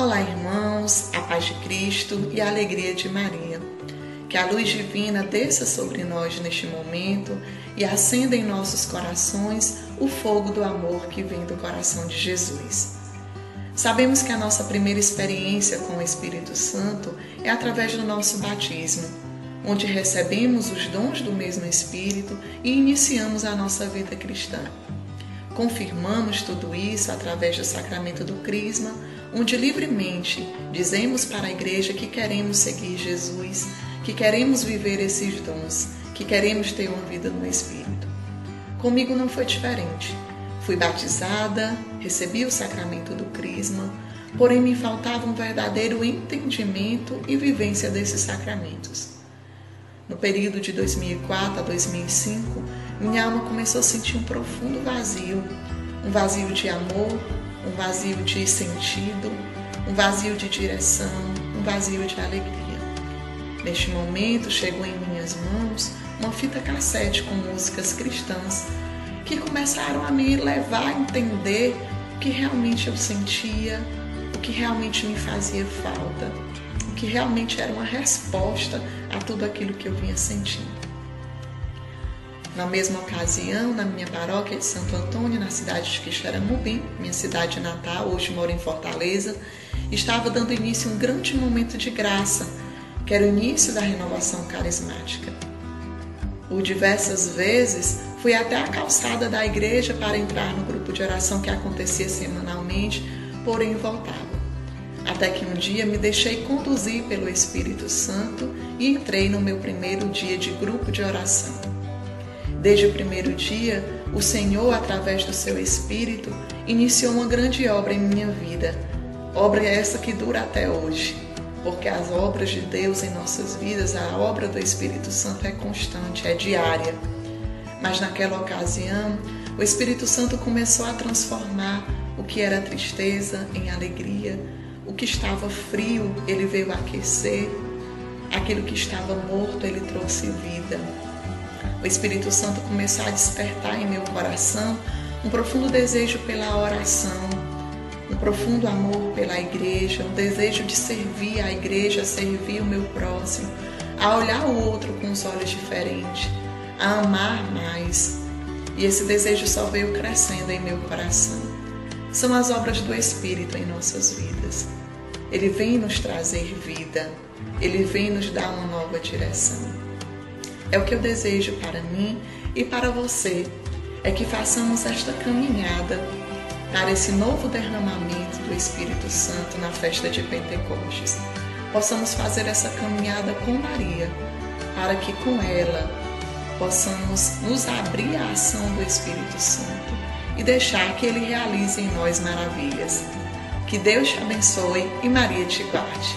Olá, irmãos, a paz de Cristo e a alegria de Maria. Que a luz divina desça sobre nós neste momento e acenda em nossos corações o fogo do amor que vem do coração de Jesus. Sabemos que a nossa primeira experiência com o Espírito Santo é através do nosso batismo, onde recebemos os dons do mesmo Espírito e iniciamos a nossa vida cristã. Confirmamos tudo isso através do sacramento do Crisma, onde livremente dizemos para a igreja que queremos seguir Jesus, que queremos viver esses dons, que queremos ter uma vida no Espírito. Comigo não foi diferente. Fui batizada, recebi o sacramento do Crisma, porém me faltava um verdadeiro entendimento e vivência desses sacramentos. No período de 2004 a 2005, minha alma começou a sentir um profundo vazio, um vazio de amor, um vazio de sentido, um vazio de direção, um vazio de alegria. Neste momento chegou em minhas mãos uma fita cassete com músicas cristãs que começaram a me levar a entender o que realmente eu sentia, o que realmente me fazia falta que realmente era uma resposta a tudo aquilo que eu vinha sentindo. Na mesma ocasião, na minha paróquia de Santo Antônio, na cidade de Quixeramobim, minha cidade natal, hoje moro em Fortaleza, estava dando início a um grande momento de graça, que era o início da renovação carismática. Por diversas vezes, fui até a calçada da igreja para entrar no grupo de oração que acontecia semanalmente, porém voltava. Até que um dia me deixei conduzir pelo Espírito Santo e entrei no meu primeiro dia de grupo de oração. Desde o primeiro dia, o Senhor, através do seu Espírito, iniciou uma grande obra em minha vida. Obra essa que dura até hoje, porque as obras de Deus em nossas vidas, a obra do Espírito Santo é constante, é diária. Mas naquela ocasião, o Espírito Santo começou a transformar o que era tristeza em alegria, o que estava frio, ele veio aquecer. Aquilo que estava morto, ele trouxe vida. O Espírito Santo começou a despertar em meu coração um profundo desejo pela oração, um profundo amor pela igreja, um desejo de servir a igreja, servir o meu próximo, a olhar o outro com os olhos diferentes, a amar mais. E esse desejo só veio crescendo em meu coração. São as obras do Espírito em nossas vidas. Ele vem nos trazer vida, ele vem nos dar uma nova direção. É o que eu desejo para mim e para você, é que façamos esta caminhada para esse novo derramamento do Espírito Santo na festa de Pentecostes. Possamos fazer essa caminhada com Maria, para que com ela possamos nos abrir à ação do Espírito Santo e deixar que ele realize em nós maravilhas. Que Deus te abençoe e Maria te guarde.